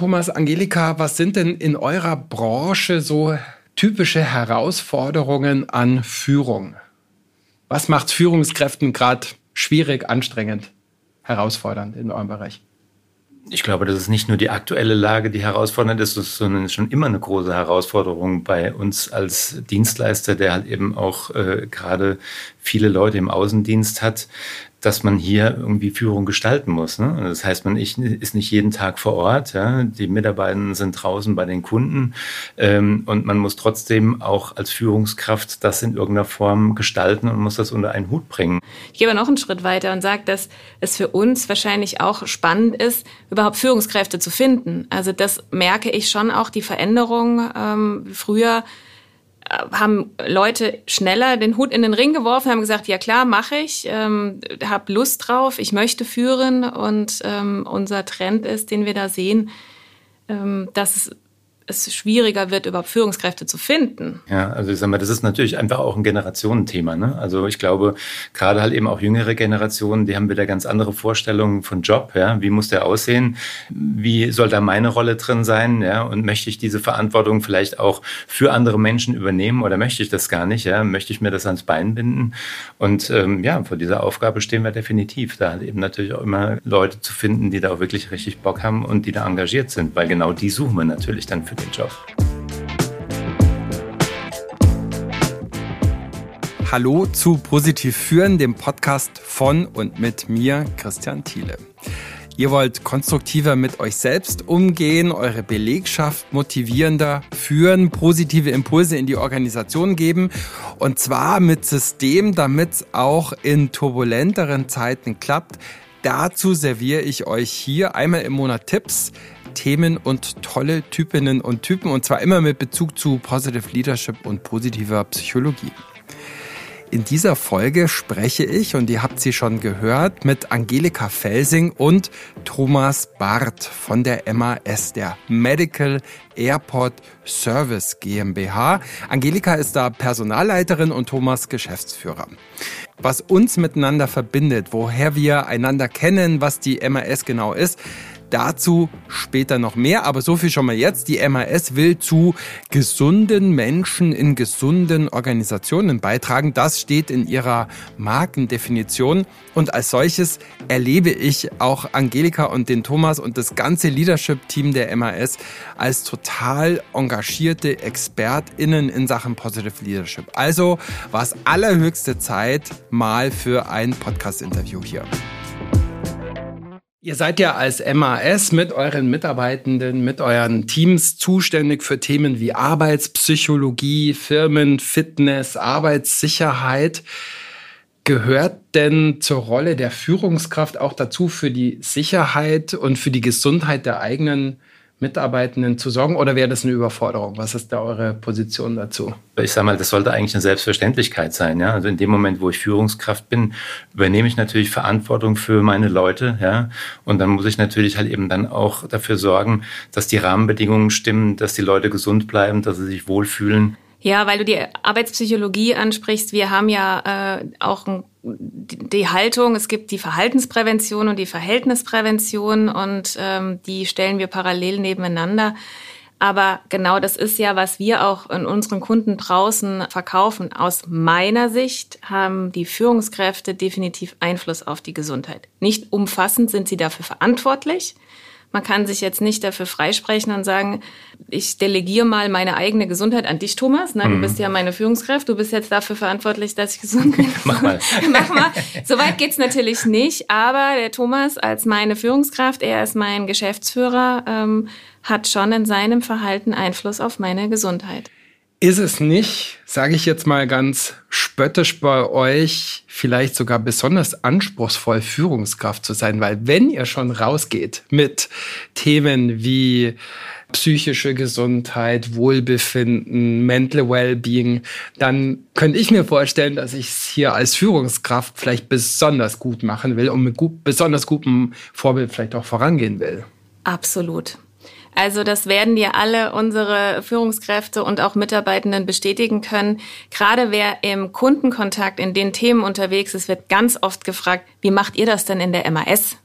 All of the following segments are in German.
Thomas, Angelika, was sind denn in eurer Branche so typische Herausforderungen an Führung? Was macht Führungskräften gerade schwierig, anstrengend, herausfordernd in eurem Bereich? Ich glaube, das ist nicht nur die aktuelle Lage, die herausfordernd ist, sondern schon immer eine große Herausforderung bei uns als Dienstleister, der halt eben auch äh, gerade viele Leute im Außendienst hat, dass man hier irgendwie Führung gestalten muss. Ne? Das heißt, man ist nicht jeden Tag vor Ort. Ja? Die Mitarbeiter sind draußen bei den Kunden ähm, und man muss trotzdem auch als Führungskraft das in irgendeiner Form gestalten und muss das unter einen Hut bringen. Ich gehe aber noch einen Schritt weiter und sage, dass es für uns wahrscheinlich auch spannend ist, überhaupt Führungskräfte zu finden. Also das merke ich schon auch die Veränderung. Ähm, früher haben Leute schneller den Hut in den Ring geworfen, haben gesagt, ja klar, mache ich, ähm, habe Lust drauf, ich möchte führen und ähm, unser Trend ist, den wir da sehen, ähm, dass es schwieriger wird, überhaupt Führungskräfte zu finden. Ja, also ich sag mal, das ist natürlich einfach auch ein Generationenthema. Ne? Also ich glaube, gerade halt eben auch jüngere Generationen, die haben wieder ganz andere Vorstellungen von Job. Ja? Wie muss der aussehen? Wie soll da meine Rolle drin sein? Ja? Und möchte ich diese Verantwortung vielleicht auch für andere Menschen übernehmen oder möchte ich das gar nicht? Ja? Möchte ich mir das ans Bein binden? Und ähm, ja, vor dieser Aufgabe stehen wir definitiv. Da halt eben natürlich auch immer Leute zu finden, die da auch wirklich richtig Bock haben und die da engagiert sind, weil genau die suchen wir natürlich dann für den Job. Hallo zu Positiv Führen, dem Podcast von und mit mir, Christian Thiele. Ihr wollt konstruktiver mit euch selbst umgehen, eure Belegschaft motivierender führen, positive Impulse in die Organisation geben und zwar mit System, damit es auch in turbulenteren Zeiten klappt. Dazu serviere ich euch hier einmal im Monat Tipps, Themen und tolle Typinnen und Typen und zwar immer mit Bezug zu Positive Leadership und positiver Psychologie. In dieser Folge spreche ich, und ihr habt sie schon gehört, mit Angelika Felsing und Thomas Barth von der MAS, der Medical Airport Service GmbH. Angelika ist da Personalleiterin und Thomas Geschäftsführer. Was uns miteinander verbindet, woher wir einander kennen, was die MAS genau ist, Dazu später noch mehr, aber so viel schon mal jetzt. Die MAS will zu gesunden Menschen in gesunden Organisationen beitragen. Das steht in ihrer Markendefinition. Und als solches erlebe ich auch Angelika und den Thomas und das ganze Leadership-Team der MAS als total engagierte ExpertInnen in Sachen Positive Leadership. Also war es allerhöchste Zeit mal für ein Podcast-Interview hier. Ihr seid ja als MAS mit euren Mitarbeitenden, mit euren Teams zuständig für Themen wie Arbeitspsychologie, Firmenfitness, Arbeitssicherheit. Gehört denn zur Rolle der Führungskraft auch dazu, für die Sicherheit und für die Gesundheit der eigenen Mitarbeitenden zu sorgen oder wäre das eine Überforderung? Was ist da eure Position dazu? Ich sage mal, das sollte eigentlich eine Selbstverständlichkeit sein. Ja? Also in dem Moment, wo ich Führungskraft bin, übernehme ich natürlich Verantwortung für meine Leute. Ja? Und dann muss ich natürlich halt eben dann auch dafür sorgen, dass die Rahmenbedingungen stimmen, dass die Leute gesund bleiben, dass sie sich wohlfühlen. Ja, weil du die Arbeitspsychologie ansprichst. Wir haben ja äh, auch ein, die Haltung, es gibt die Verhaltensprävention und die Verhältnisprävention und ähm, die stellen wir parallel nebeneinander. Aber genau das ist ja, was wir auch in unseren Kunden draußen verkaufen. Aus meiner Sicht haben die Führungskräfte definitiv Einfluss auf die Gesundheit. Nicht umfassend sind sie dafür verantwortlich, man kann sich jetzt nicht dafür freisprechen und sagen, ich delegiere mal meine eigene Gesundheit an dich, Thomas. Na, du mhm. bist ja meine Führungskraft. Du bist jetzt dafür verantwortlich, dass ich gesund bin. Mach mal. Mach mal. Soweit geht's natürlich nicht. Aber der Thomas als meine Führungskraft, er ist mein Geschäftsführer, ähm, hat schon in seinem Verhalten Einfluss auf meine Gesundheit. Ist es nicht, sage ich jetzt mal ganz spöttisch bei euch, vielleicht sogar besonders anspruchsvoll, Führungskraft zu sein? Weil wenn ihr schon rausgeht mit Themen wie psychische Gesundheit, Wohlbefinden, Mental Wellbeing, dann könnte ich mir vorstellen, dass ich es hier als Führungskraft vielleicht besonders gut machen will und mit gut, besonders gutem Vorbild vielleicht auch vorangehen will. Absolut. Also das werden dir alle unsere Führungskräfte und auch Mitarbeitenden bestätigen können. Gerade wer im Kundenkontakt in den Themen unterwegs ist, wird ganz oft gefragt, wie macht ihr das denn in der MAS?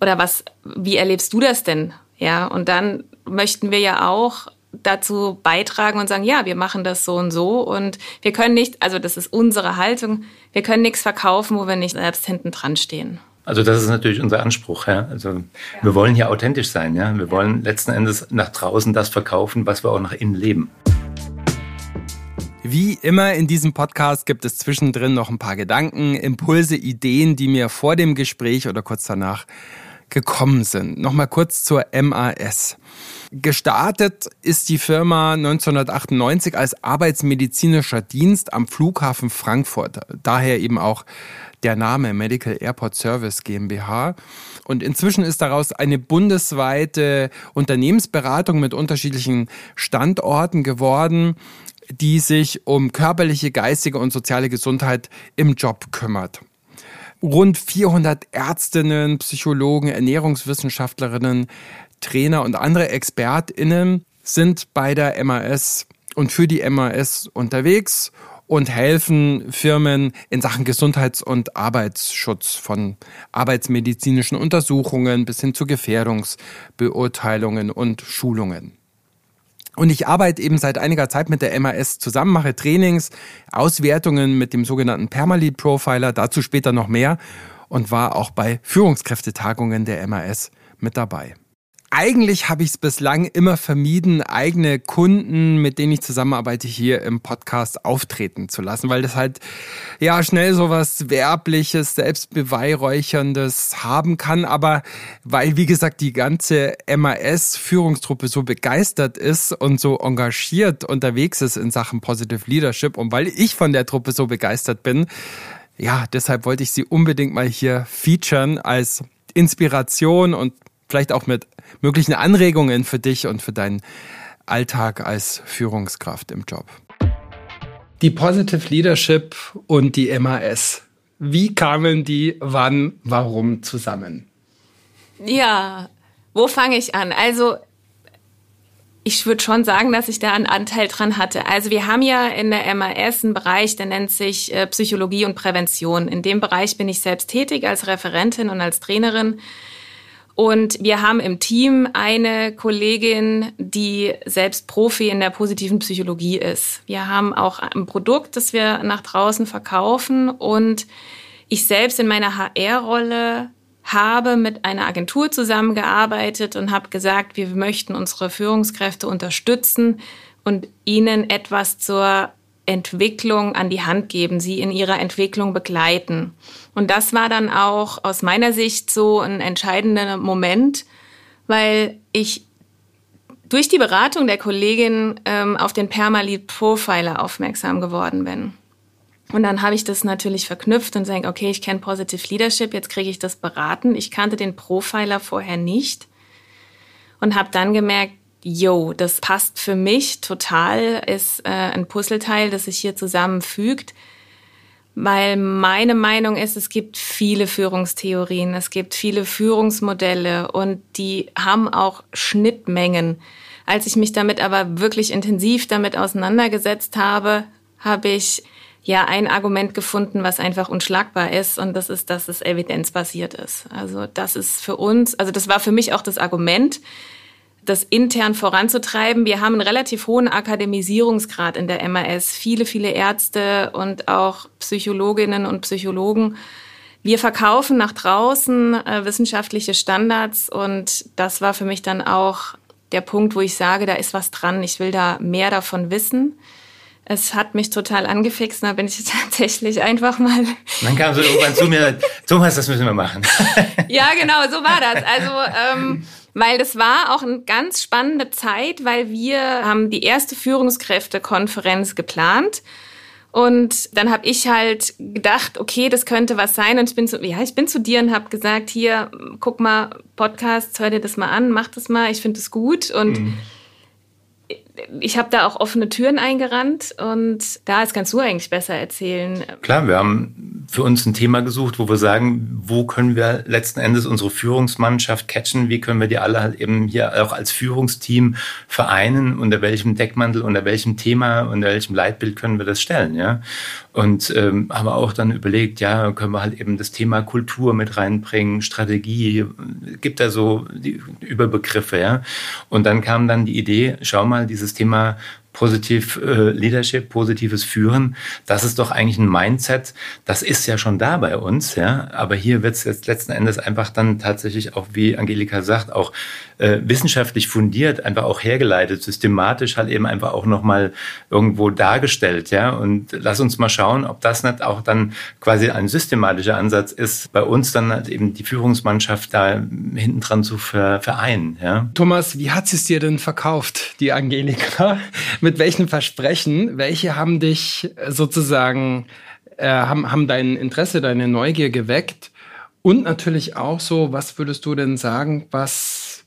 Oder was, wie erlebst du das denn? Ja, und dann möchten wir ja auch dazu beitragen und sagen, ja, wir machen das so und so und wir können nicht, also das ist unsere Haltung, wir können nichts verkaufen, wo wir nicht selbst hinten dran stehen. Also das ist natürlich unser Anspruch. Ja? Also ja. wir wollen hier authentisch sein. Ja? Wir wollen letzten Endes nach draußen das verkaufen, was wir auch nach innen leben. Wie immer in diesem Podcast gibt es zwischendrin noch ein paar Gedanken, Impulse, Ideen, die mir vor dem Gespräch oder kurz danach gekommen sind. Nochmal kurz zur MAS. Gestartet ist die Firma 1998 als arbeitsmedizinischer Dienst am Flughafen Frankfurt. Daher eben auch der Name Medical Airport Service GmbH. Und inzwischen ist daraus eine bundesweite Unternehmensberatung mit unterschiedlichen Standorten geworden, die sich um körperliche, geistige und soziale Gesundheit im Job kümmert. Rund 400 Ärztinnen, Psychologen, Ernährungswissenschaftlerinnen, Trainer und andere ExpertInnen sind bei der MAS und für die MAS unterwegs und helfen Firmen in Sachen Gesundheits- und Arbeitsschutz von arbeitsmedizinischen Untersuchungen bis hin zu Gefährdungsbeurteilungen und Schulungen. Und ich arbeite eben seit einiger Zeit mit der MAS zusammen, mache Trainings, Auswertungen mit dem sogenannten Permalead Profiler, dazu später noch mehr und war auch bei Führungskräftetagungen der MAS mit dabei eigentlich habe ich es bislang immer vermieden, eigene Kunden, mit denen ich zusammenarbeite, hier im Podcast auftreten zu lassen, weil das halt ja schnell so was Werbliches, Selbstbeweihräucherndes haben kann. Aber weil, wie gesagt, die ganze MAS-Führungstruppe so begeistert ist und so engagiert unterwegs ist in Sachen Positive Leadership und weil ich von der Truppe so begeistert bin, ja, deshalb wollte ich sie unbedingt mal hier featuren als Inspiration und vielleicht auch mit möglichen Anregungen für dich und für deinen Alltag als Führungskraft im Job. Die Positive Leadership und die MAS. Wie kamen die wann, warum zusammen? Ja, wo fange ich an? Also ich würde schon sagen, dass ich da einen Anteil dran hatte. Also wir haben ja in der MAS einen Bereich, der nennt sich äh, Psychologie und Prävention. In dem Bereich bin ich selbst tätig als Referentin und als Trainerin. Und wir haben im Team eine Kollegin, die selbst Profi in der positiven Psychologie ist. Wir haben auch ein Produkt, das wir nach draußen verkaufen. Und ich selbst in meiner HR-Rolle habe mit einer Agentur zusammengearbeitet und habe gesagt, wir möchten unsere Führungskräfte unterstützen und ihnen etwas zur Entwicklung an die Hand geben, sie in ihrer Entwicklung begleiten. Und das war dann auch aus meiner Sicht so ein entscheidender Moment, weil ich durch die Beratung der Kollegin ähm, auf den Permalead Profiler aufmerksam geworden bin. Und dann habe ich das natürlich verknüpft und sage, okay, ich kenne Positive Leadership, jetzt kriege ich das beraten. Ich kannte den Profiler vorher nicht und habe dann gemerkt, yo, das passt für mich total, ist äh, ein Puzzleteil, das sich hier zusammenfügt. Weil meine Meinung ist, es gibt viele Führungstheorien, es gibt viele Führungsmodelle und die haben auch Schnittmengen. Als ich mich damit aber wirklich intensiv damit auseinandergesetzt habe, habe ich ja ein Argument gefunden, was einfach unschlagbar ist und das ist, dass es evidenzbasiert ist. Also das ist für uns, also das war für mich auch das Argument, das intern voranzutreiben. Wir haben einen relativ hohen Akademisierungsgrad in der MAS. Viele, viele Ärzte und auch Psychologinnen und Psychologen. Wir verkaufen nach draußen äh, wissenschaftliche Standards und das war für mich dann auch der Punkt, wo ich sage, da ist was dran. Ich will da mehr davon wissen. Es hat mich total angefixt, da bin ich tatsächlich einfach mal. Dann kam so irgendwann zu mir, Thomas, das müssen wir machen. ja, genau, so war das. Also ähm, weil das war auch eine ganz spannende Zeit, weil wir haben die erste Führungskräftekonferenz geplant. Und dann habe ich halt gedacht, okay, das könnte was sein. Und ich bin zu, ja, ich bin zu dir und habe gesagt, hier, guck mal, Podcasts, hör dir das mal an, mach das mal, ich finde es gut. Und mhm. Ich habe da auch offene Türen eingerannt und da kannst du eigentlich besser erzählen. Klar, wir haben für uns ein Thema gesucht, wo wir sagen, wo können wir letzten Endes unsere Führungsmannschaft catchen, wie können wir die alle halt eben hier auch als Führungsteam vereinen, unter welchem Deckmantel, unter welchem Thema, unter welchem Leitbild können wir das stellen, ja. Und ähm, haben auch dann überlegt, ja, können wir halt eben das Thema Kultur mit reinbringen, Strategie, gibt da so die Überbegriffe, ja. Und dann kam dann die Idee, schau mal, dieses Thema positiv äh, Leadership, positives Führen, das ist doch eigentlich ein Mindset, das ist ja schon da bei uns, ja. Aber hier wird es jetzt letzten Endes einfach dann tatsächlich auch, wie Angelika sagt, auch äh, wissenschaftlich fundiert, einfach auch hergeleitet, systematisch halt eben einfach auch nochmal irgendwo dargestellt, ja. Und lass uns mal schauen, ob das nicht auch dann quasi ein systematischer Ansatz ist, bei uns dann halt eben die Führungsmannschaft da hinten dran zu vereinen, ja. Thomas, wie hat es dir denn verkauft, die Angelika? Mit welchen Versprechen? Welche haben dich sozusagen, äh, haben, haben dein Interesse, deine Neugier geweckt? Und natürlich auch so, was würdest du denn sagen, was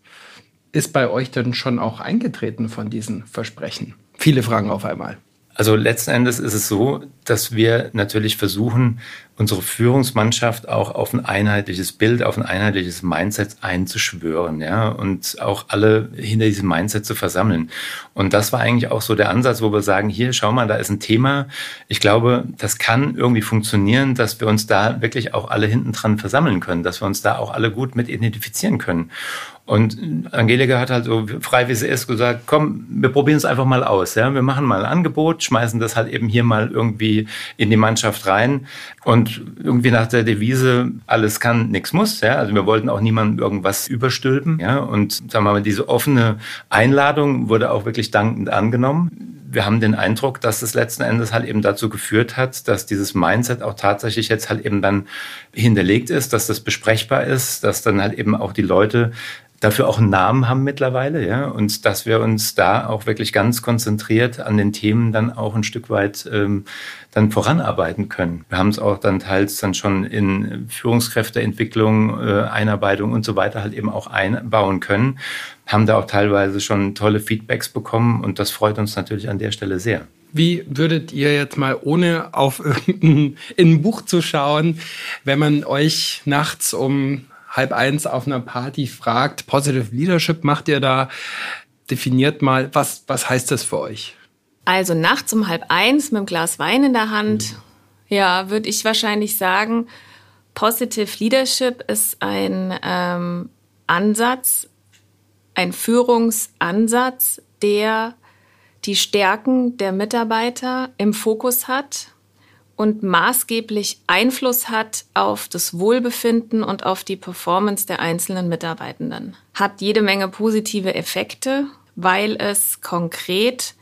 ist bei euch denn schon auch eingetreten von diesen Versprechen? Viele Fragen auf einmal. Also letzten Endes ist es so, dass wir natürlich versuchen, unsere Führungsmannschaft auch auf ein einheitliches Bild, auf ein einheitliches Mindset einzuschwören, ja, und auch alle hinter diesem Mindset zu versammeln. Und das war eigentlich auch so der Ansatz, wo wir sagen, hier, schau mal, da ist ein Thema. Ich glaube, das kann irgendwie funktionieren, dass wir uns da wirklich auch alle hinten dran versammeln können, dass wir uns da auch alle gut mit identifizieren können. Und Angelika hat halt so frei wie sie ist gesagt, komm, wir probieren es einfach mal aus. Ja? Wir machen mal ein Angebot, schmeißen das halt eben hier mal irgendwie in die Mannschaft rein und irgendwie nach der Devise, alles kann, nichts muss. Ja? Also wir wollten auch niemandem irgendwas überstülpen. Ja? Und sagen wir mal, diese offene Einladung wurde auch wirklich dankend angenommen wir haben den Eindruck, dass es letzten Endes halt eben dazu geführt hat, dass dieses Mindset auch tatsächlich jetzt halt eben dann hinterlegt ist, dass das besprechbar ist, dass dann halt eben auch die Leute dafür auch einen Namen haben mittlerweile, ja, und dass wir uns da auch wirklich ganz konzentriert an den Themen dann auch ein Stück weit ähm, dann voranarbeiten können. Wir haben es auch dann teils dann schon in Führungskräfteentwicklung, äh, Einarbeitung und so weiter halt eben auch einbauen können, haben da auch teilweise schon tolle Feedbacks bekommen und das freut uns natürlich an der Stelle sehr. Wie würdet ihr jetzt mal, ohne auf irgendein in ein Buch zu schauen, wenn man euch nachts um halb eins auf einer Party fragt, Positive Leadership macht ihr da, definiert mal, was, was heißt das für euch? Also nachts um halb eins mit einem Glas Wein in der Hand, mhm. ja, würde ich wahrscheinlich sagen, Positive Leadership ist ein ähm, Ansatz, ein Führungsansatz, der die Stärken der Mitarbeiter im Fokus hat und maßgeblich Einfluss hat auf das Wohlbefinden und auf die Performance der einzelnen Mitarbeitenden. Hat jede Menge positive Effekte, weil es konkret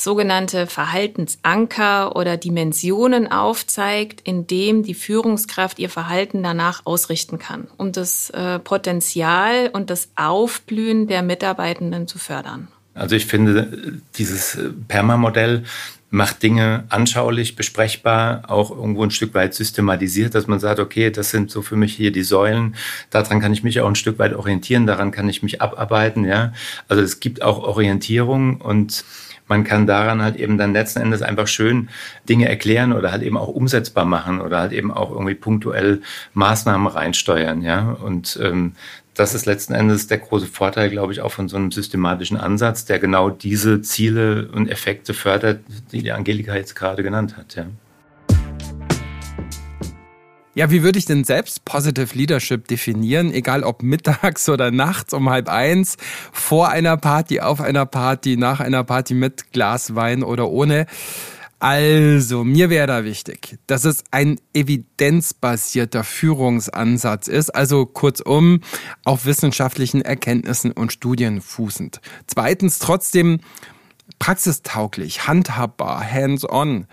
sogenannte Verhaltensanker oder Dimensionen aufzeigt, in dem die Führungskraft ihr Verhalten danach ausrichten kann, um das äh, Potenzial und das Aufblühen der Mitarbeitenden zu fördern. Also ich finde, dieses äh, PERMA-Modell macht Dinge anschaulich, besprechbar, auch irgendwo ein Stück weit systematisiert, dass man sagt, okay, das sind so für mich hier die Säulen, daran kann ich mich auch ein Stück weit orientieren, daran kann ich mich abarbeiten, ja. Also es gibt auch Orientierung und man kann daran halt eben dann letzten Endes einfach schön Dinge erklären oder halt eben auch umsetzbar machen oder halt eben auch irgendwie punktuell Maßnahmen reinsteuern, ja. Und ähm, das ist letzten Endes der große Vorteil, glaube ich, auch von so einem systematischen Ansatz, der genau diese Ziele und Effekte fördert, die die Angelika jetzt gerade genannt hat. Ja. Ja, wie würde ich denn selbst Positive Leadership definieren? Egal ob mittags oder nachts um halb eins, vor einer Party, auf einer Party, nach einer Party mit Glas Wein oder ohne. Also, mir wäre da wichtig, dass es ein evidenzbasierter Führungsansatz ist, also kurzum auf wissenschaftlichen Erkenntnissen und Studien fußend. Zweitens trotzdem praxistauglich, handhabbar, hands-on.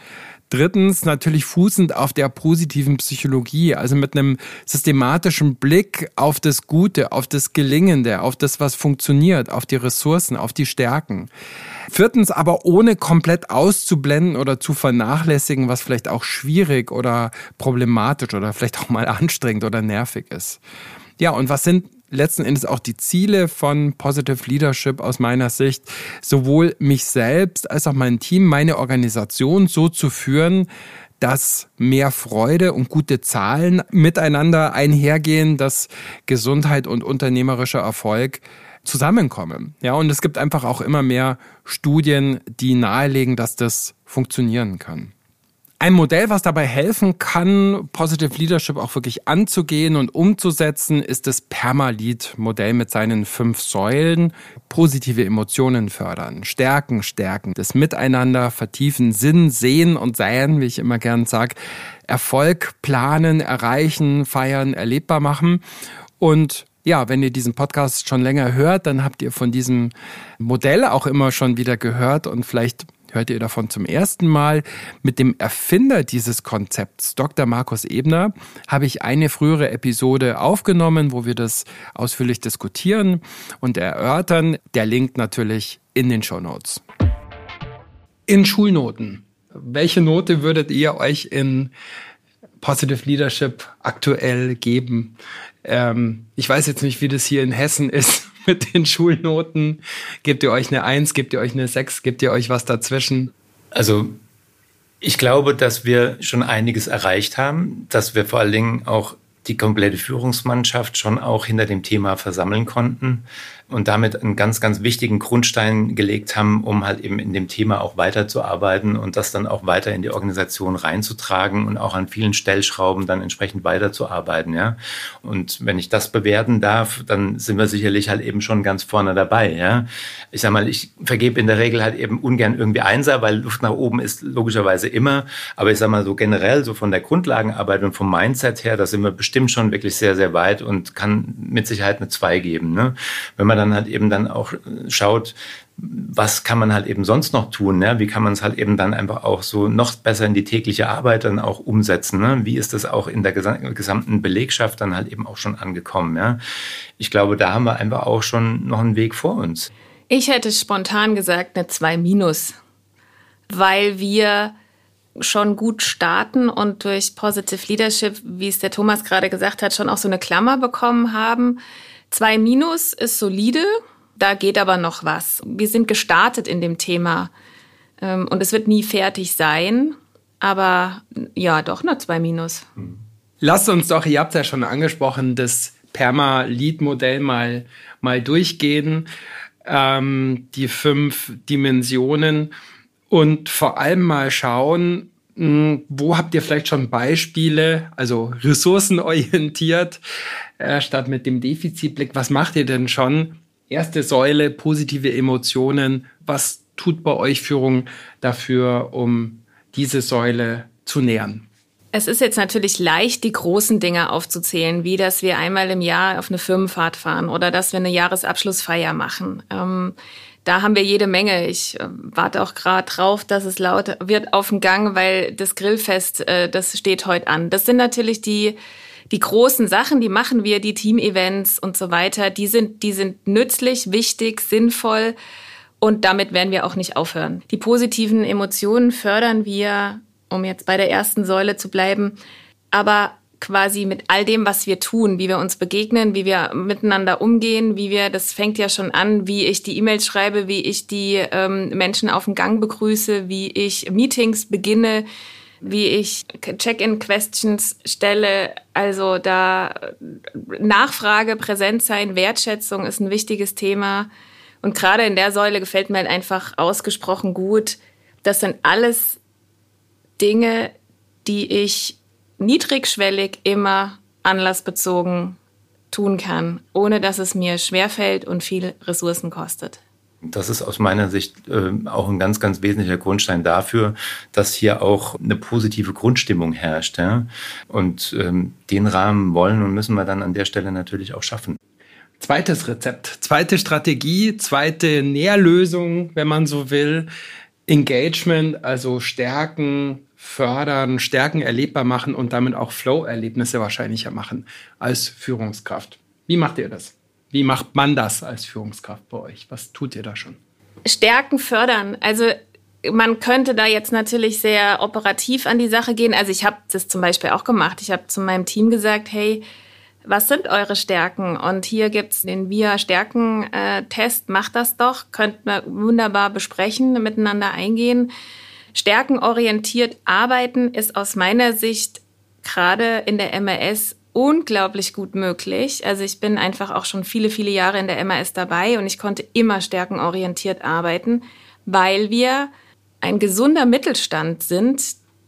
Drittens natürlich fußend auf der positiven Psychologie, also mit einem systematischen Blick auf das Gute, auf das Gelingende, auf das, was funktioniert, auf die Ressourcen, auf die Stärken. Viertens aber ohne komplett auszublenden oder zu vernachlässigen, was vielleicht auch schwierig oder problematisch oder vielleicht auch mal anstrengend oder nervig ist. Ja, und was sind letzten Endes auch die Ziele von Positive Leadership aus meiner Sicht, sowohl mich selbst als auch mein Team, meine Organisation so zu führen, dass mehr Freude und gute Zahlen miteinander einhergehen, dass Gesundheit und unternehmerischer Erfolg zusammenkommen. Ja, und es gibt einfach auch immer mehr Studien, die nahelegen, dass das funktionieren kann. Ein Modell, was dabei helfen kann, Positive Leadership auch wirklich anzugehen und umzusetzen, ist das Permalit-Modell mit seinen fünf Säulen. Positive Emotionen fördern, stärken, stärken, das Miteinander vertiefen, Sinn, sehen und sein, wie ich immer gern sage, Erfolg planen, erreichen, feiern, erlebbar machen. Und ja, wenn ihr diesen Podcast schon länger hört, dann habt ihr von diesem Modell auch immer schon wieder gehört und vielleicht hört ihr davon zum ersten Mal. Mit dem Erfinder dieses Konzepts, Dr. Markus Ebner, habe ich eine frühere Episode aufgenommen, wo wir das ausführlich diskutieren und erörtern. Der Link natürlich in den Show Notes. In Schulnoten. Welche Note würdet ihr euch in Positive Leadership aktuell geben? Ähm, ich weiß jetzt nicht, wie das hier in Hessen ist mit den Schulnoten? Gebt ihr euch eine Eins, gebt ihr euch eine Sechs, gebt ihr euch was dazwischen? Also ich glaube, dass wir schon einiges erreicht haben, dass wir vor allen Dingen auch die komplette Führungsmannschaft schon auch hinter dem Thema versammeln konnten und damit einen ganz, ganz wichtigen Grundstein gelegt haben, um halt eben in dem Thema auch weiterzuarbeiten und das dann auch weiter in die Organisation reinzutragen und auch an vielen Stellschrauben dann entsprechend weiterzuarbeiten, ja. Und wenn ich das bewerten darf, dann sind wir sicherlich halt eben schon ganz vorne dabei, ja. Ich sag mal, ich vergebe in der Regel halt eben ungern irgendwie Einser, weil Luft nach oben ist logischerweise immer, aber ich sag mal so generell, so von der Grundlagenarbeit und vom Mindset her, da sind wir bestimmt schon wirklich sehr, sehr weit und kann mit Sicherheit eine Zwei geben, ne. Wenn man dann halt eben dann auch schaut, was kann man halt eben sonst noch tun? Ne? Wie kann man es halt eben dann einfach auch so noch besser in die tägliche Arbeit dann auch umsetzen? Ne? Wie ist das auch in der gesamten Belegschaft dann halt eben auch schon angekommen? Ja? Ich glaube, da haben wir einfach auch schon noch einen Weg vor uns. Ich hätte spontan gesagt eine 2 minus, weil wir schon gut starten und durch Positive Leadership, wie es der Thomas gerade gesagt hat, schon auch so eine Klammer bekommen haben Zwei Minus ist solide, da geht aber noch was. Wir sind gestartet in dem Thema ähm, und es wird nie fertig sein, aber ja, doch nur zwei Minus. Lasst uns doch, ihr habt ja schon angesprochen, das Perma-Lead-Modell mal, mal durchgehen, ähm, die fünf Dimensionen und vor allem mal schauen, hm, wo habt ihr vielleicht schon Beispiele, also ressourcenorientiert, äh, statt mit dem Defizitblick? Was macht ihr denn schon? Erste Säule, positive Emotionen. Was tut bei euch Führung dafür, um diese Säule zu nähern? Es ist jetzt natürlich leicht, die großen Dinge aufzuzählen, wie dass wir einmal im Jahr auf eine Firmenfahrt fahren oder dass wir eine Jahresabschlussfeier machen. Ähm, da haben wir jede Menge. Ich äh, warte auch gerade drauf, dass es laut wird auf dem Gang, weil das Grillfest, äh, das steht heute an. Das sind natürlich die, die großen Sachen, die machen wir, die Team-Events und so weiter. Die sind, die sind nützlich, wichtig, sinnvoll. Und damit werden wir auch nicht aufhören. Die positiven Emotionen fördern wir, um jetzt bei der ersten Säule zu bleiben, aber quasi mit all dem, was wir tun, wie wir uns begegnen, wie wir miteinander umgehen, wie wir, das fängt ja schon an, wie ich die E-Mails schreibe, wie ich die ähm, Menschen auf dem Gang begrüße, wie ich Meetings beginne, wie ich Check-in-Questions stelle. Also da Nachfrage, Präsenz sein, Wertschätzung ist ein wichtiges Thema. Und gerade in der Säule gefällt mir halt einfach ausgesprochen gut. Das sind alles Dinge, die ich niedrigschwellig immer anlassbezogen tun kann, ohne dass es mir schwerfällt und viel Ressourcen kostet. Das ist aus meiner Sicht äh, auch ein ganz, ganz wesentlicher Grundstein dafür, dass hier auch eine positive Grundstimmung herrscht. Ja? Und ähm, den Rahmen wollen und müssen wir dann an der Stelle natürlich auch schaffen. Zweites Rezept, zweite Strategie, zweite Nährlösung, wenn man so will. Engagement, also stärken, fördern, stärken, erlebbar machen und damit auch Flow-Erlebnisse wahrscheinlicher machen als Führungskraft. Wie macht ihr das? Wie macht man das als Führungskraft bei euch? Was tut ihr da schon? Stärken, fördern. Also man könnte da jetzt natürlich sehr operativ an die Sache gehen. Also ich habe das zum Beispiel auch gemacht. Ich habe zu meinem Team gesagt, hey, was sind eure Stärken? Und hier gibt's den VIA-Stärken-Test. Macht das doch. Könnt wir wunderbar besprechen, miteinander eingehen. Stärkenorientiert arbeiten ist aus meiner Sicht gerade in der MRS unglaublich gut möglich. Also ich bin einfach auch schon viele, viele Jahre in der MRS dabei und ich konnte immer stärkenorientiert arbeiten, weil wir ein gesunder Mittelstand sind,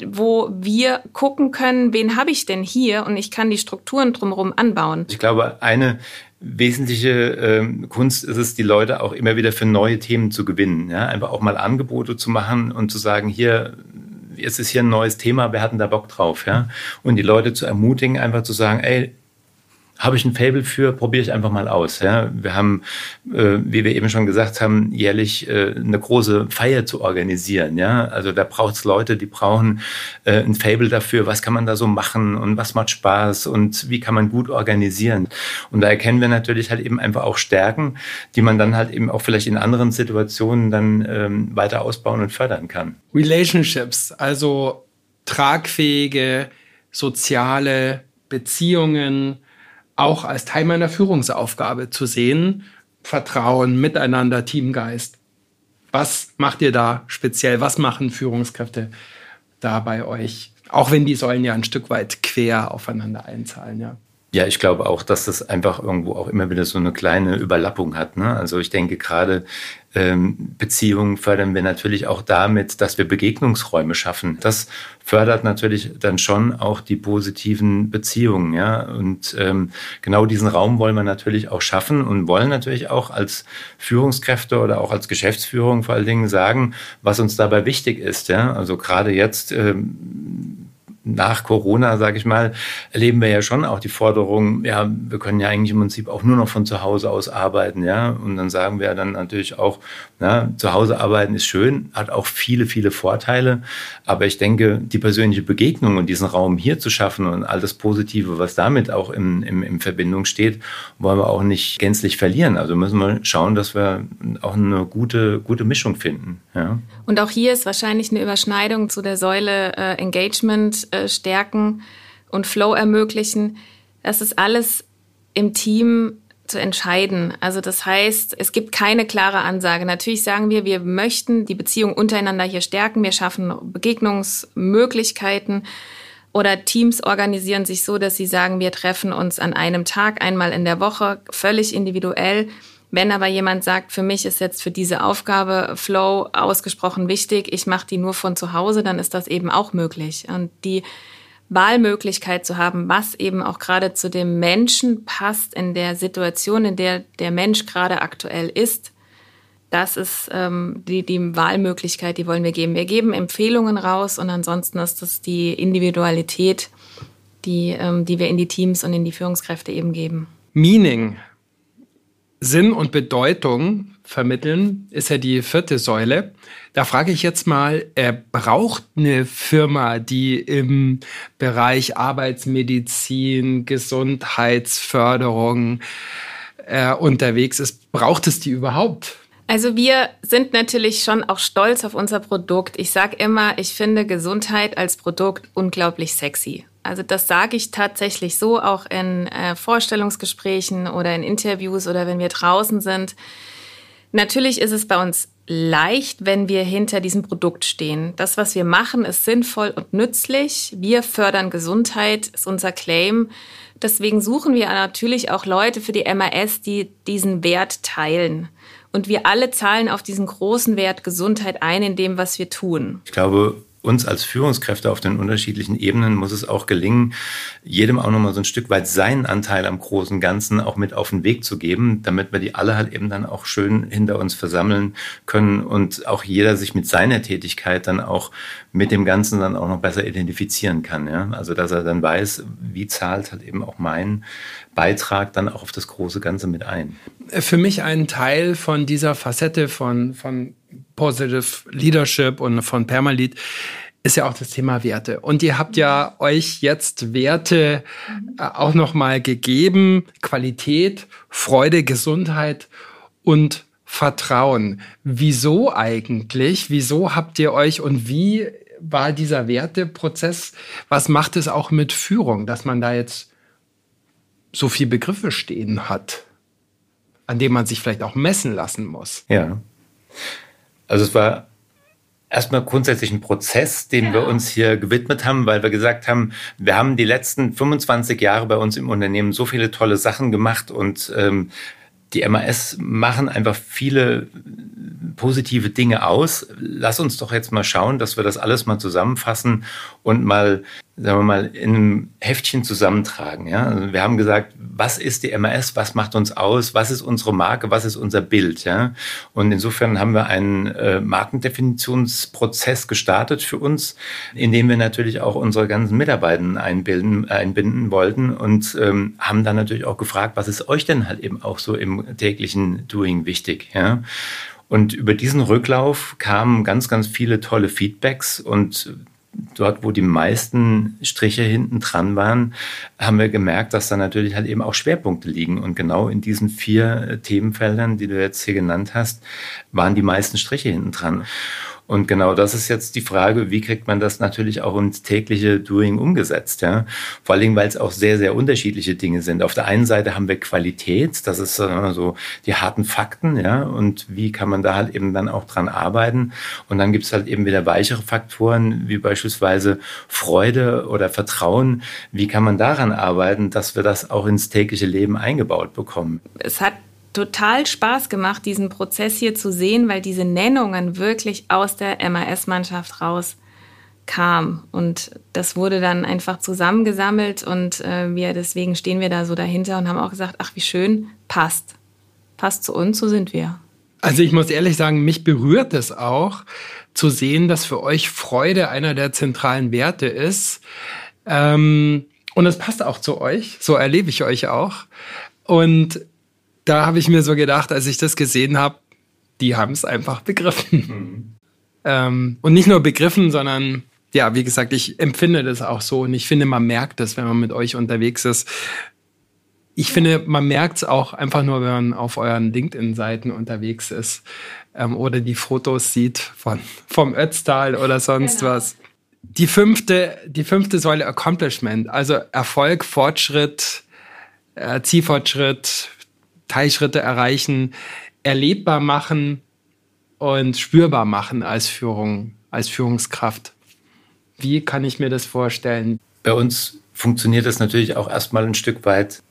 wo wir gucken können, wen habe ich denn hier und ich kann die Strukturen drumherum anbauen. Ich glaube, eine wesentliche äh, Kunst ist es, die Leute auch immer wieder für neue Themen zu gewinnen. Ja? Einfach auch mal Angebote zu machen und zu sagen, hier, jetzt ist hier ein neues Thema, wer hat denn da Bock drauf? Ja? Und die Leute zu ermutigen, einfach zu sagen, ey, habe ich ein Fable für, probiere ich einfach mal aus. Ja. Wir haben, äh, wie wir eben schon gesagt haben, jährlich äh, eine große Feier zu organisieren. Ja. Also da braucht es Leute, die brauchen äh, ein Fable dafür, was kann man da so machen und was macht Spaß und wie kann man gut organisieren. Und da erkennen wir natürlich halt eben einfach auch Stärken, die man dann halt eben auch vielleicht in anderen Situationen dann ähm, weiter ausbauen und fördern kann. Relationships, also tragfähige soziale Beziehungen, auch als Teil meiner Führungsaufgabe zu sehen. Vertrauen, Miteinander, Teamgeist. Was macht ihr da speziell? Was machen Führungskräfte da bei euch? Auch wenn die Säulen ja ein Stück weit quer aufeinander einzahlen, ja. Ja, ich glaube auch, dass das einfach irgendwo auch immer wieder so eine kleine Überlappung hat. Ne? Also ich denke gerade ähm, Beziehungen fördern wir natürlich auch damit, dass wir Begegnungsräume schaffen. Das fördert natürlich dann schon auch die positiven Beziehungen. Ja? Und ähm, genau diesen Raum wollen wir natürlich auch schaffen und wollen natürlich auch als Führungskräfte oder auch als Geschäftsführung vor allen Dingen sagen, was uns dabei wichtig ist. Ja? Also gerade jetzt ähm, nach Corona, sage ich mal, erleben wir ja schon auch die Forderung, ja, wir können ja eigentlich im Prinzip auch nur noch von zu Hause aus arbeiten, ja. Und dann sagen wir dann natürlich auch, na, zu Hause arbeiten ist schön, hat auch viele, viele Vorteile. Aber ich denke, die persönliche Begegnung und diesen Raum hier zu schaffen und all das Positive, was damit auch in, in, in Verbindung steht, wollen wir auch nicht gänzlich verlieren. Also müssen wir schauen, dass wir auch eine gute, gute Mischung finden, ja. Und auch hier ist wahrscheinlich eine Überschneidung zu der Säule äh, Engagement äh, stärken und Flow ermöglichen. Das ist alles im Team zu entscheiden. Also das heißt, es gibt keine klare Ansage. Natürlich sagen wir, wir möchten die Beziehung untereinander hier stärken. Wir schaffen Begegnungsmöglichkeiten oder Teams organisieren sich so, dass sie sagen, wir treffen uns an einem Tag einmal in der Woche, völlig individuell. Wenn aber jemand sagt, für mich ist jetzt für diese Aufgabe Flow ausgesprochen wichtig, ich mache die nur von zu Hause, dann ist das eben auch möglich. Und die Wahlmöglichkeit zu haben, was eben auch gerade zu dem Menschen passt in der Situation, in der der Mensch gerade aktuell ist, das ist ähm, die, die Wahlmöglichkeit, die wollen wir geben. Wir geben Empfehlungen raus und ansonsten ist das die Individualität, die, ähm, die wir in die Teams und in die Führungskräfte eben geben. Meaning Sinn und Bedeutung vermitteln, ist ja die vierte Säule. Da frage ich jetzt mal, äh, braucht eine Firma, die im Bereich Arbeitsmedizin, Gesundheitsförderung äh, unterwegs ist, braucht es die überhaupt? Also wir sind natürlich schon auch stolz auf unser Produkt. Ich sage immer, ich finde Gesundheit als Produkt unglaublich sexy. Also das sage ich tatsächlich so auch in äh, Vorstellungsgesprächen oder in Interviews oder wenn wir draußen sind. Natürlich ist es bei uns leicht, wenn wir hinter diesem Produkt stehen. Das, was wir machen, ist sinnvoll und nützlich. Wir fördern Gesundheit, ist unser Claim. Deswegen suchen wir natürlich auch Leute für die MAS, die diesen Wert teilen. Und wir alle zahlen auf diesen großen Wert Gesundheit ein in dem, was wir tun. Ich glaube, uns als Führungskräfte auf den unterschiedlichen Ebenen muss es auch gelingen, jedem auch nochmal so ein Stück weit seinen Anteil am großen Ganzen auch mit auf den Weg zu geben, damit wir die alle halt eben dann auch schön hinter uns versammeln können und auch jeder sich mit seiner Tätigkeit dann auch mit dem Ganzen dann auch noch besser identifizieren kann. Ja? Also dass er dann weiß, wie zahlt halt eben auch mein Beitrag dann auch auf das große Ganze mit ein. Für mich ein Teil von dieser Facette von, von Positive Leadership und von Permalit ist ja auch das Thema Werte. Und ihr habt ja euch jetzt Werte äh, auch nochmal gegeben. Qualität, Freude, Gesundheit und Vertrauen. Wieso eigentlich? Wieso habt ihr euch und wie war dieser Werteprozess? Was macht es auch mit Führung, dass man da jetzt so viele Begriffe stehen hat, an denen man sich vielleicht auch messen lassen muss. Ja. Also es war erstmal grundsätzlich ein Prozess, den ja. wir uns hier gewidmet haben, weil wir gesagt haben, wir haben die letzten 25 Jahre bei uns im Unternehmen so viele tolle Sachen gemacht und ähm, die MAS machen einfach viele positive Dinge aus. Lass uns doch jetzt mal schauen, dass wir das alles mal zusammenfassen und mal, sagen wir mal, in einem Heftchen zusammentragen. Ja? Also wir haben gesagt, was ist die MAS, was macht uns aus, was ist unsere Marke, was ist unser Bild. Ja? Und insofern haben wir einen äh, Markendefinitionsprozess gestartet für uns, in dem wir natürlich auch unsere ganzen Mitarbeiter einbilden, einbinden wollten und ähm, haben dann natürlich auch gefragt, was ist euch denn halt eben auch so im täglichen Doing wichtig. Ja? Und über diesen Rücklauf kamen ganz, ganz viele tolle Feedbacks und dort, wo die meisten Striche hinten dran waren, haben wir gemerkt, dass da natürlich halt eben auch Schwerpunkte liegen. Und genau in diesen vier Themenfeldern, die du jetzt hier genannt hast, waren die meisten Striche hinten dran. Und genau das ist jetzt die Frage, wie kriegt man das natürlich auch ins tägliche Doing umgesetzt, ja? Vor allem, weil es auch sehr, sehr unterschiedliche Dinge sind. Auf der einen Seite haben wir Qualität, das ist äh, so die harten Fakten, ja? Und wie kann man da halt eben dann auch dran arbeiten? Und dann gibt es halt eben wieder weichere Faktoren, wie beispielsweise Freude oder Vertrauen. Wie kann man daran arbeiten, dass wir das auch ins tägliche Leben eingebaut bekommen? Es hat total Spaß gemacht, diesen Prozess hier zu sehen, weil diese Nennungen wirklich aus der MAS-Mannschaft raus kam. Und das wurde dann einfach zusammengesammelt und äh, wir, deswegen stehen wir da so dahinter und haben auch gesagt, ach, wie schön, passt. Passt zu uns, so sind wir. Also ich muss ehrlich sagen, mich berührt es auch zu sehen, dass für euch Freude einer der zentralen Werte ist. Ähm, und es passt auch zu euch. So erlebe ich euch auch. Und da habe ich mir so gedacht, als ich das gesehen habe, die haben es einfach begriffen. Mhm. Ähm, und nicht nur begriffen, sondern ja, wie gesagt, ich empfinde das auch so und ich finde, man merkt das, wenn man mit euch unterwegs ist. Ich finde, man merkt es auch einfach nur, wenn man auf euren LinkedIn-Seiten unterwegs ist ähm, oder die Fotos sieht von, vom Ötztal oder sonst genau. was. Die fünfte, die fünfte Säule Accomplishment, also Erfolg, Fortschritt, äh, Zielfortschritt, Teilschritte erreichen, erlebbar machen und spürbar machen als Führung, als Führungskraft. Wie kann ich mir das vorstellen? Bei uns funktioniert das natürlich auch erstmal ein Stück weit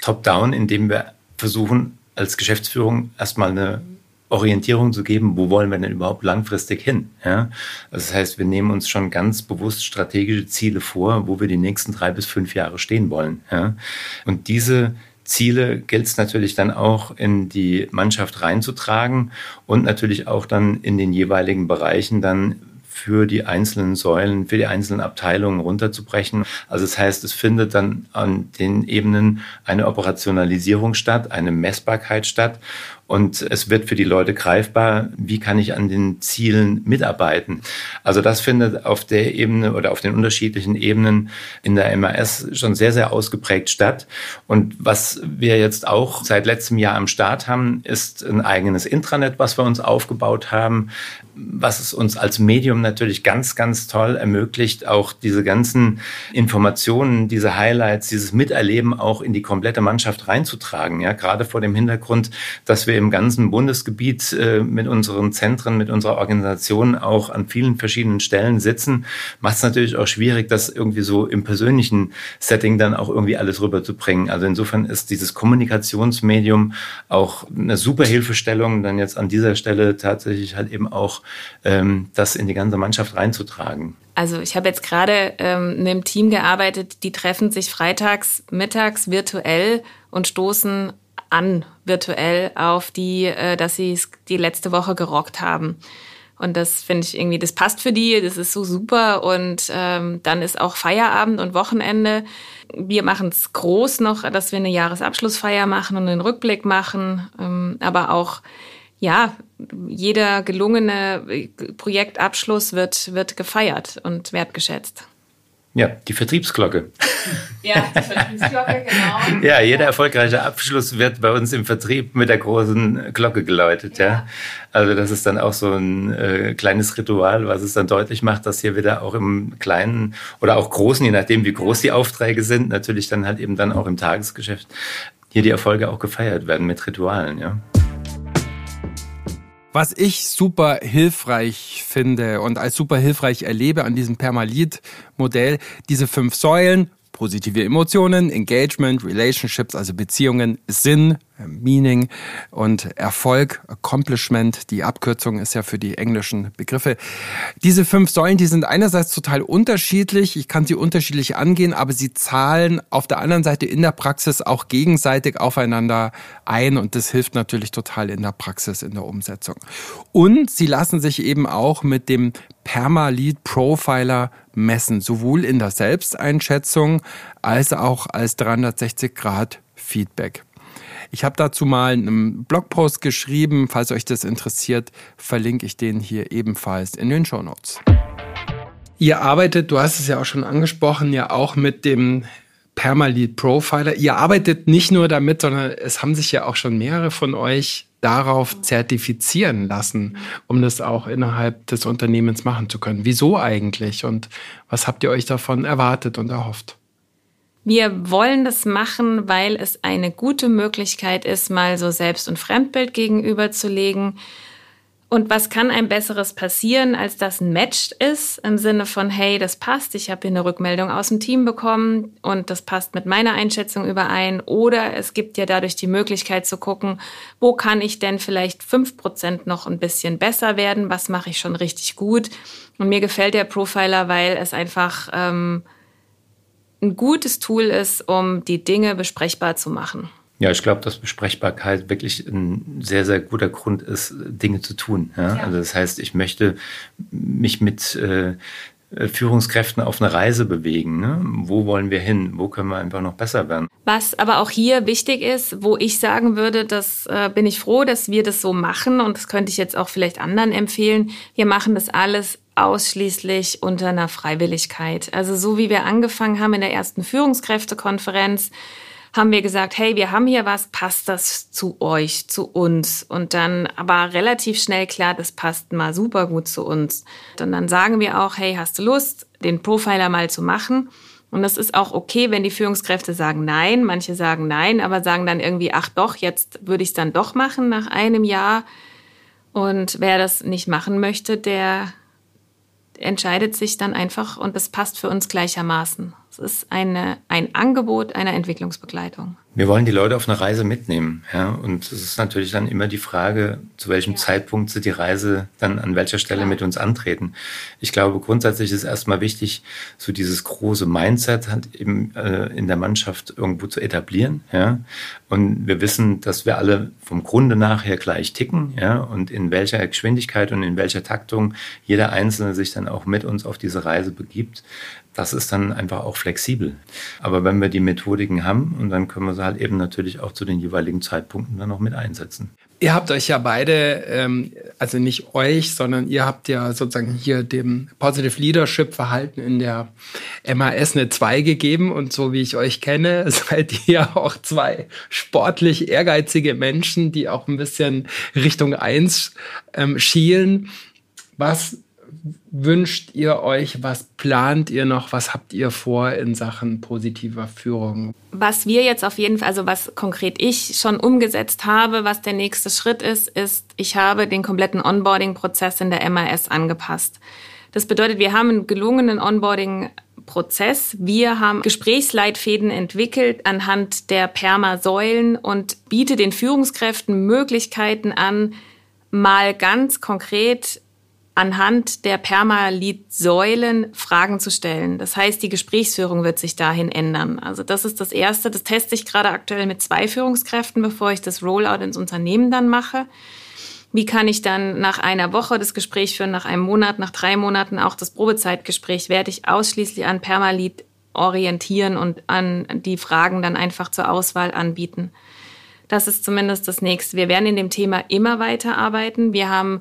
top-down, indem wir versuchen, als Geschäftsführung erstmal eine Orientierung zu geben, wo wollen wir denn überhaupt langfristig hin? Ja? Also das heißt, wir nehmen uns schon ganz bewusst strategische Ziele vor, wo wir die nächsten drei bis fünf Jahre stehen wollen. Ja? Und diese Ziele gilt es natürlich dann auch in die Mannschaft reinzutragen und natürlich auch dann in den jeweiligen Bereichen dann für die einzelnen Säulen, für die einzelnen Abteilungen runterzubrechen. Also das heißt, es findet dann an den Ebenen eine Operationalisierung statt, eine Messbarkeit statt und es wird für die Leute greifbar, wie kann ich an den Zielen mitarbeiten. Also das findet auf der Ebene oder auf den unterschiedlichen Ebenen in der MAS schon sehr, sehr ausgeprägt statt. Und was wir jetzt auch seit letztem Jahr am Start haben, ist ein eigenes Intranet, was wir uns aufgebaut haben, was es uns als Medium natürlich ganz, ganz toll ermöglicht, auch diese ganzen Informationen, diese Highlights, dieses Miterleben auch in die komplette Mannschaft reinzutragen. Ja, gerade vor dem Hintergrund, dass wir wir im ganzen Bundesgebiet äh, mit unseren Zentren, mit unserer Organisation auch an vielen verschiedenen Stellen sitzen, macht es natürlich auch schwierig, das irgendwie so im persönlichen Setting dann auch irgendwie alles rüberzubringen. Also insofern ist dieses Kommunikationsmedium auch eine super Hilfestellung, dann jetzt an dieser Stelle tatsächlich halt eben auch ähm, das in die ganze Mannschaft reinzutragen. Also ich habe jetzt gerade ähm, in einem Team gearbeitet, die treffen sich freitags, mittags virtuell und stoßen an virtuell auf die, äh, dass sie es die letzte Woche gerockt haben. Und das finde ich irgendwie, das passt für die, das ist so super. Und ähm, dann ist auch Feierabend und Wochenende. Wir machen es groß noch, dass wir eine Jahresabschlussfeier machen und einen Rückblick machen. Ähm, aber auch, ja, jeder gelungene Projektabschluss wird, wird gefeiert und wertgeschätzt. Ja, die Vertriebsglocke. Ja, die Vertriebsglocke, genau. Ja, jeder erfolgreiche Abschluss wird bei uns im Vertrieb mit der großen Glocke geläutet. Ja. ja. Also das ist dann auch so ein äh, kleines Ritual, was es dann deutlich macht, dass hier wieder auch im kleinen oder auch großen, je nachdem wie groß die Aufträge sind, natürlich dann halt eben dann auch im Tagesgeschäft hier die Erfolge auch gefeiert werden mit Ritualen. Ja. Was ich super hilfreich finde und als super hilfreich erlebe an diesem Permalit-Modell, diese fünf Säulen, positive Emotionen, Engagement, Relationships, also Beziehungen, Sinn, Meaning und Erfolg, Accomplishment, die Abkürzung ist ja für die englischen Begriffe. Diese fünf Säulen, die sind einerseits total unterschiedlich, ich kann sie unterschiedlich angehen, aber sie zahlen auf der anderen Seite in der Praxis auch gegenseitig aufeinander ein und das hilft natürlich total in der Praxis, in der Umsetzung. Und sie lassen sich eben auch mit dem Perma-Lead Profiler messen, sowohl in der Selbsteinschätzung als auch als 360 Grad Feedback. Ich habe dazu mal einen Blogpost geschrieben. Falls euch das interessiert, verlinke ich den hier ebenfalls in den Show Notes. Ihr arbeitet, du hast es ja auch schon angesprochen, ja auch mit dem Permalead Profiler. Ihr arbeitet nicht nur damit, sondern es haben sich ja auch schon mehrere von euch darauf zertifizieren lassen, um das auch innerhalb des Unternehmens machen zu können. Wieso eigentlich und was habt ihr euch davon erwartet und erhofft? Wir wollen das machen, weil es eine gute Möglichkeit ist, mal so Selbst- und Fremdbild gegenüberzulegen. Und was kann ein besseres passieren, als dass ein Match ist im Sinne von, hey, das passt, ich habe hier eine Rückmeldung aus dem Team bekommen und das passt mit meiner Einschätzung überein. Oder es gibt ja dadurch die Möglichkeit zu gucken, wo kann ich denn vielleicht fünf Prozent noch ein bisschen besser werden, was mache ich schon richtig gut. Und mir gefällt der Profiler, weil es einfach ähm, ein gutes Tool ist, um die Dinge besprechbar zu machen. Ja, ich glaube, dass Besprechbarkeit wirklich ein sehr, sehr guter Grund ist, Dinge zu tun. Ja? Ja. Also das heißt, ich möchte mich mit äh, Führungskräften auf eine Reise bewegen. Ne? Wo wollen wir hin? Wo können wir einfach noch besser werden? Was aber auch hier wichtig ist, wo ich sagen würde, das äh, bin ich froh, dass wir das so machen und das könnte ich jetzt auch vielleicht anderen empfehlen. Wir machen das alles ausschließlich unter einer Freiwilligkeit. Also so wie wir angefangen haben in der ersten Führungskräftekonferenz, haben wir gesagt, hey, wir haben hier was, passt das zu euch, zu uns? Und dann aber relativ schnell klar, das passt mal super gut zu uns. Und dann sagen wir auch, hey, hast du Lust, den Profiler mal zu machen? Und das ist auch okay, wenn die Führungskräfte sagen nein. Manche sagen nein, aber sagen dann irgendwie, ach doch, jetzt würde ich es dann doch machen nach einem Jahr. Und wer das nicht machen möchte, der entscheidet sich dann einfach und es passt für uns gleichermaßen. Es ist eine, ein Angebot einer Entwicklungsbegleitung. Wir wollen die Leute auf eine Reise mitnehmen. Ja? Und es ist natürlich dann immer die Frage, zu welchem ja. Zeitpunkt sie die Reise dann an welcher Stelle ja. mit uns antreten. Ich glaube, grundsätzlich ist erstmal wichtig, so dieses große Mindset halt eben äh, in der Mannschaft irgendwo zu etablieren. Ja? Und wir wissen, dass wir alle vom Grunde nachher gleich ticken. Ja? Und in welcher Geschwindigkeit und in welcher Taktung jeder Einzelne sich dann auch mit uns auf diese Reise begibt, das ist dann einfach auch flexibel. Aber wenn wir die Methodiken haben, und dann können wir sie halt eben natürlich auch zu den jeweiligen Zeitpunkten dann noch mit einsetzen. Ihr habt euch ja beide, ähm, also nicht euch, sondern ihr habt ja sozusagen hier dem Positive Leadership Verhalten in der MAS eine 2 gegeben. Und so wie ich euch kenne, seid ihr auch zwei sportlich ehrgeizige Menschen, die auch ein bisschen Richtung 1 ähm, schielen. Was wünscht ihr euch? Was plant ihr noch? Was habt ihr vor in Sachen positiver Führung? Was wir jetzt auf jeden Fall, also was konkret ich schon umgesetzt habe, was der nächste Schritt ist, ist, ich habe den kompletten Onboarding-Prozess in der MAS angepasst. Das bedeutet, wir haben einen gelungenen Onboarding-Prozess. Wir haben Gesprächsleitfäden entwickelt anhand der Perma-Säulen und biete den Führungskräften Möglichkeiten an, mal ganz konkret anhand der Permalit-Säulen Fragen zu stellen. Das heißt, die Gesprächsführung wird sich dahin ändern. Also das ist das Erste. Das teste ich gerade aktuell mit zwei Führungskräften, bevor ich das Rollout ins Unternehmen dann mache. Wie kann ich dann nach einer Woche das Gespräch führen, nach einem Monat, nach drei Monaten auch das Probezeitgespräch, werde ich ausschließlich an Permalit orientieren und an die Fragen dann einfach zur Auswahl anbieten. Das ist zumindest das Nächste. Wir werden in dem Thema immer weiter arbeiten. Wir haben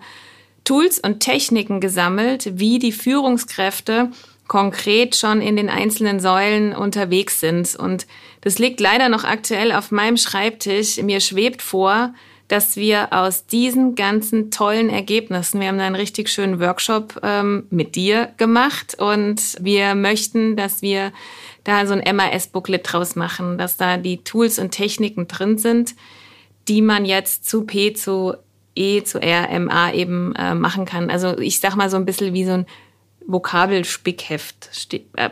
Tools und Techniken gesammelt, wie die Führungskräfte konkret schon in den einzelnen Säulen unterwegs sind. Und das liegt leider noch aktuell auf meinem Schreibtisch. Mir schwebt vor, dass wir aus diesen ganzen tollen Ergebnissen, wir haben da einen richtig schönen Workshop ähm, mit dir gemacht und wir möchten, dass wir da so ein MAS-Booklet draus machen, dass da die Tools und Techniken drin sind, die man jetzt zu P, zu E, zu R, M, A eben äh, machen kann. Also ich sag mal so ein bisschen wie so ein Vokabelspickheft. Äh,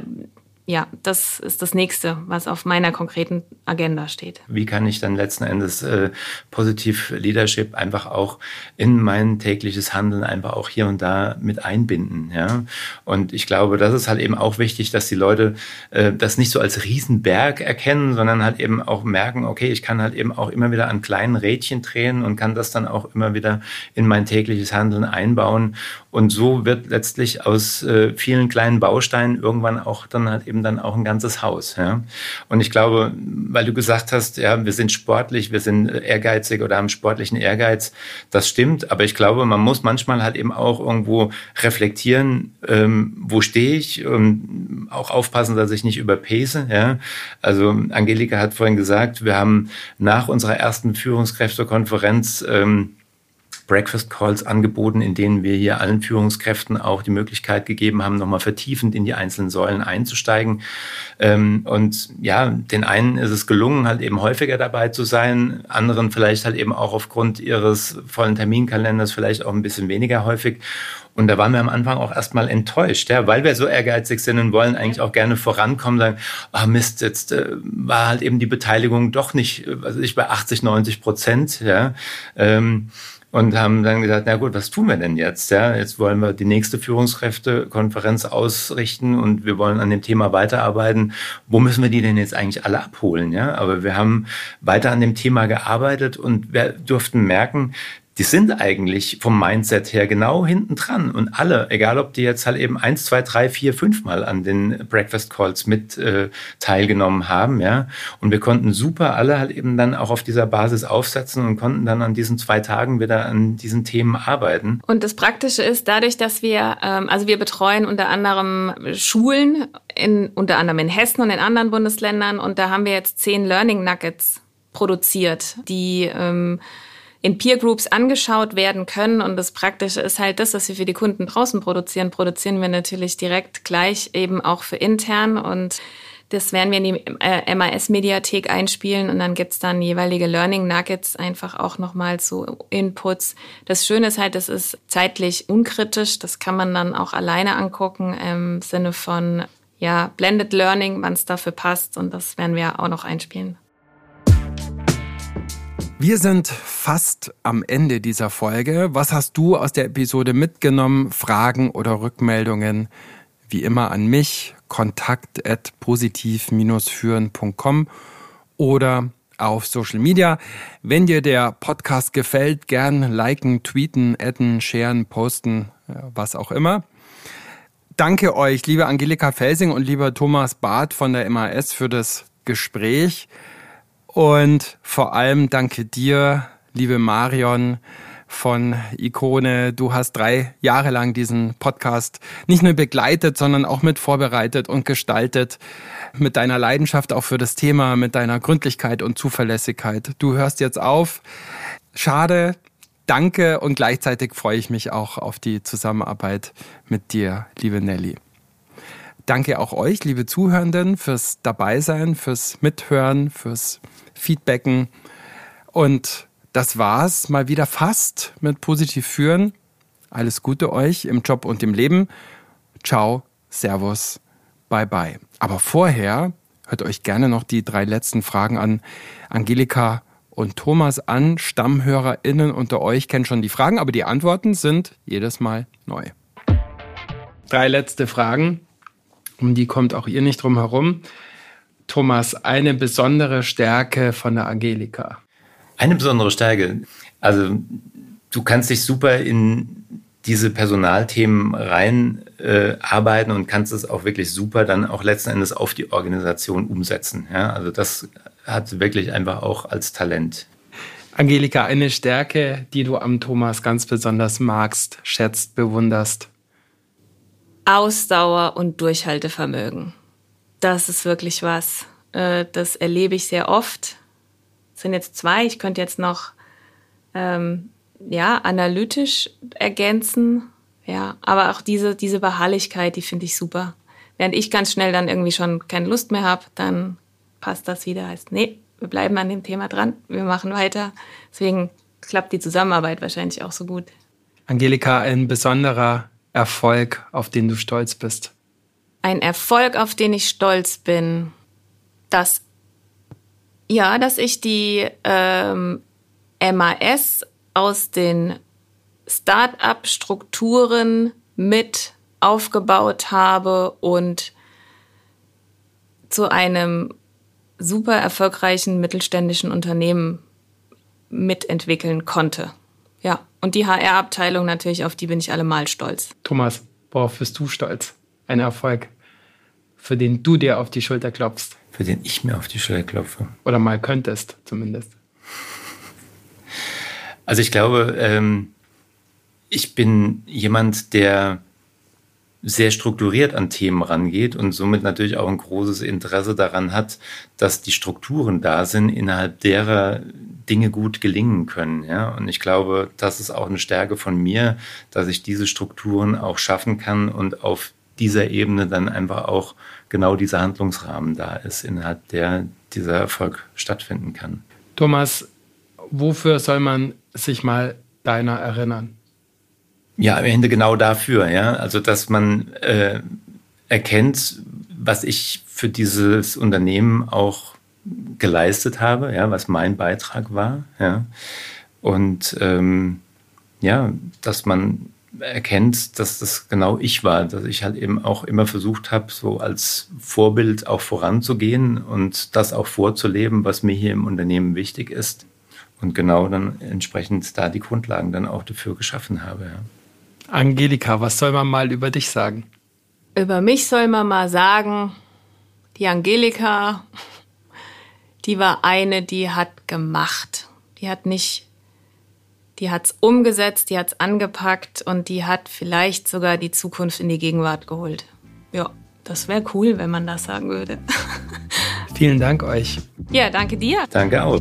ja, das ist das nächste, was auf meiner konkreten Agenda steht. Wie kann ich dann letzten Endes äh, positiv Leadership einfach auch in mein tägliches Handeln einfach auch hier und da mit einbinden? Ja, und ich glaube, das ist halt eben auch wichtig, dass die Leute äh, das nicht so als Riesenberg erkennen, sondern halt eben auch merken, okay, ich kann halt eben auch immer wieder an kleinen Rädchen drehen und kann das dann auch immer wieder in mein tägliches Handeln einbauen. Und so wird letztlich aus äh, vielen kleinen Bausteinen irgendwann auch dann halt eben dann auch ein ganzes Haus. Ja? Und ich glaube, weil du gesagt hast, ja, wir sind sportlich, wir sind ehrgeizig oder haben sportlichen Ehrgeiz, das stimmt. Aber ich glaube, man muss manchmal halt eben auch irgendwo reflektieren, ähm, wo stehe ich und auch aufpassen, dass ich nicht überpace. Ja? Also Angelika hat vorhin gesagt, wir haben nach unserer ersten Führungskräftekonferenz ähm, Breakfast Calls angeboten, in denen wir hier allen Führungskräften auch die Möglichkeit gegeben haben, nochmal vertiefend in die einzelnen Säulen einzusteigen. Ähm, und ja, den einen ist es gelungen, halt eben häufiger dabei zu sein, anderen vielleicht halt eben auch aufgrund ihres vollen Terminkalenders vielleicht auch ein bisschen weniger häufig. Und da waren wir am Anfang auch erstmal enttäuscht, ja, weil wir so ehrgeizig sind und wollen eigentlich auch gerne vorankommen, sagen, ah Mist, jetzt äh, war halt eben die Beteiligung doch nicht, also ich bei 80, 90 Prozent, ja. Ähm, und haben dann gesagt, na gut, was tun wir denn jetzt? Ja, jetzt wollen wir die nächste Führungskräftekonferenz ausrichten und wir wollen an dem Thema weiterarbeiten. Wo müssen wir die denn jetzt eigentlich alle abholen? Ja, aber wir haben weiter an dem Thema gearbeitet und wir durften merken, die sind eigentlich vom Mindset her genau hinten dran. Und alle, egal ob die jetzt halt eben eins, zwei, drei, vier, fünf Mal an den Breakfast Calls mit äh, teilgenommen haben, ja. Und wir konnten super alle halt eben dann auch auf dieser Basis aufsetzen und konnten dann an diesen zwei Tagen wieder an diesen Themen arbeiten. Und das Praktische ist, dadurch, dass wir, ähm, also wir betreuen unter anderem Schulen, in, unter anderem in Hessen und in anderen Bundesländern. Und da haben wir jetzt zehn Learning Nuggets produziert, die ähm, in Peer Groups angeschaut werden können. Und das Praktische ist halt das, was wir für die Kunden draußen produzieren, produzieren wir natürlich direkt gleich eben auch für intern und das werden wir in die äh, MAS-Mediathek einspielen und dann gibt's dann jeweilige Learning Nuggets einfach auch nochmal zu Inputs. Das Schöne ist halt, das ist zeitlich unkritisch. Das kann man dann auch alleine angucken im Sinne von ja, Blended Learning, wann es dafür passt und das werden wir auch noch einspielen. Wir sind fast am Ende dieser Folge. Was hast du aus der Episode mitgenommen? Fragen oder Rückmeldungen? Wie immer an mich, kontakt at positiv-führen.com oder auf Social Media. Wenn dir der Podcast gefällt, gern liken, tweeten, adden, sharen, posten, was auch immer. Danke euch, liebe Angelika Felsing und lieber Thomas Barth von der MAS für das Gespräch. Und vor allem danke dir, liebe Marion von Ikone. Du hast drei Jahre lang diesen Podcast nicht nur begleitet, sondern auch mit vorbereitet und gestaltet. Mit deiner Leidenschaft auch für das Thema, mit deiner Gründlichkeit und Zuverlässigkeit. Du hörst jetzt auf. Schade. Danke und gleichzeitig freue ich mich auch auf die Zusammenarbeit mit dir, liebe Nelly. Danke auch euch, liebe Zuhörenden, fürs Dabeisein, fürs Mithören, fürs Feedbacken. Und das war's mal wieder fast mit Positiv führen. Alles Gute euch im Job und im Leben. Ciao, Servus, bye bye. Aber vorher hört euch gerne noch die drei letzten Fragen an Angelika und Thomas an. StammhörerInnen unter euch kennen schon die Fragen, aber die Antworten sind jedes Mal neu. Drei letzte Fragen. Um die kommt auch ihr nicht drum herum. Thomas, eine besondere Stärke von der Angelika? Eine besondere Stärke. Also du kannst dich super in diese Personalthemen reinarbeiten äh, und kannst es auch wirklich super dann auch letzten Endes auf die Organisation umsetzen. Ja? Also das hat wirklich einfach auch als Talent. Angelika, eine Stärke, die du am Thomas ganz besonders magst, schätzt, bewunderst? Ausdauer und Durchhaltevermögen. Das ist wirklich was. Äh, das erlebe ich sehr oft. Es sind jetzt zwei. Ich könnte jetzt noch ähm, ja analytisch ergänzen. Ja, aber auch diese diese Beharrlichkeit, die finde ich super. Während ich ganz schnell dann irgendwie schon keine Lust mehr habe, dann passt das wieder. Heißt, nee, wir bleiben an dem Thema dran, wir machen weiter. Deswegen klappt die Zusammenarbeit wahrscheinlich auch so gut. Angelika, ein besonderer Erfolg, auf den du stolz bist? Ein Erfolg, auf den ich stolz bin, dass ja, dass ich die ähm, MAS aus den Start-up-Strukturen mit aufgebaut habe und zu einem super erfolgreichen mittelständischen Unternehmen mitentwickeln konnte. Und die HR-Abteilung natürlich, auf die bin ich allemal stolz. Thomas, worauf bist du stolz? Ein Erfolg, für den du dir auf die Schulter klopfst. Für den ich mir auf die Schulter klopfe. Oder mal könntest, zumindest. Also ich glaube, ähm, ich bin jemand, der sehr strukturiert an Themen rangeht und somit natürlich auch ein großes Interesse daran hat, dass die Strukturen da sind, innerhalb derer Dinge gut gelingen können. Ja? Und ich glaube, das ist auch eine Stärke von mir, dass ich diese Strukturen auch schaffen kann und auf dieser Ebene dann einfach auch genau dieser Handlungsrahmen da ist, innerhalb der dieser Erfolg stattfinden kann. Thomas, wofür soll man sich mal deiner erinnern? Ja, am Ende genau dafür, ja. Also, dass man äh, erkennt, was ich für dieses Unternehmen auch geleistet habe, ja, was mein Beitrag war, ja. Und ähm, ja, dass man erkennt, dass das genau ich war, dass ich halt eben auch immer versucht habe, so als Vorbild auch voranzugehen und das auch vorzuleben, was mir hier im Unternehmen wichtig ist. Und genau dann entsprechend da die Grundlagen dann auch dafür geschaffen habe. Ja. Angelika, was soll man mal über dich sagen? Über mich soll man mal sagen, die Angelika, die war eine, die hat gemacht. Die hat nicht, die hat's umgesetzt, die hat's angepackt und die hat vielleicht sogar die Zukunft in die Gegenwart geholt. Ja, das wäre cool, wenn man das sagen würde. Vielen Dank euch. Ja, danke dir. Danke auch.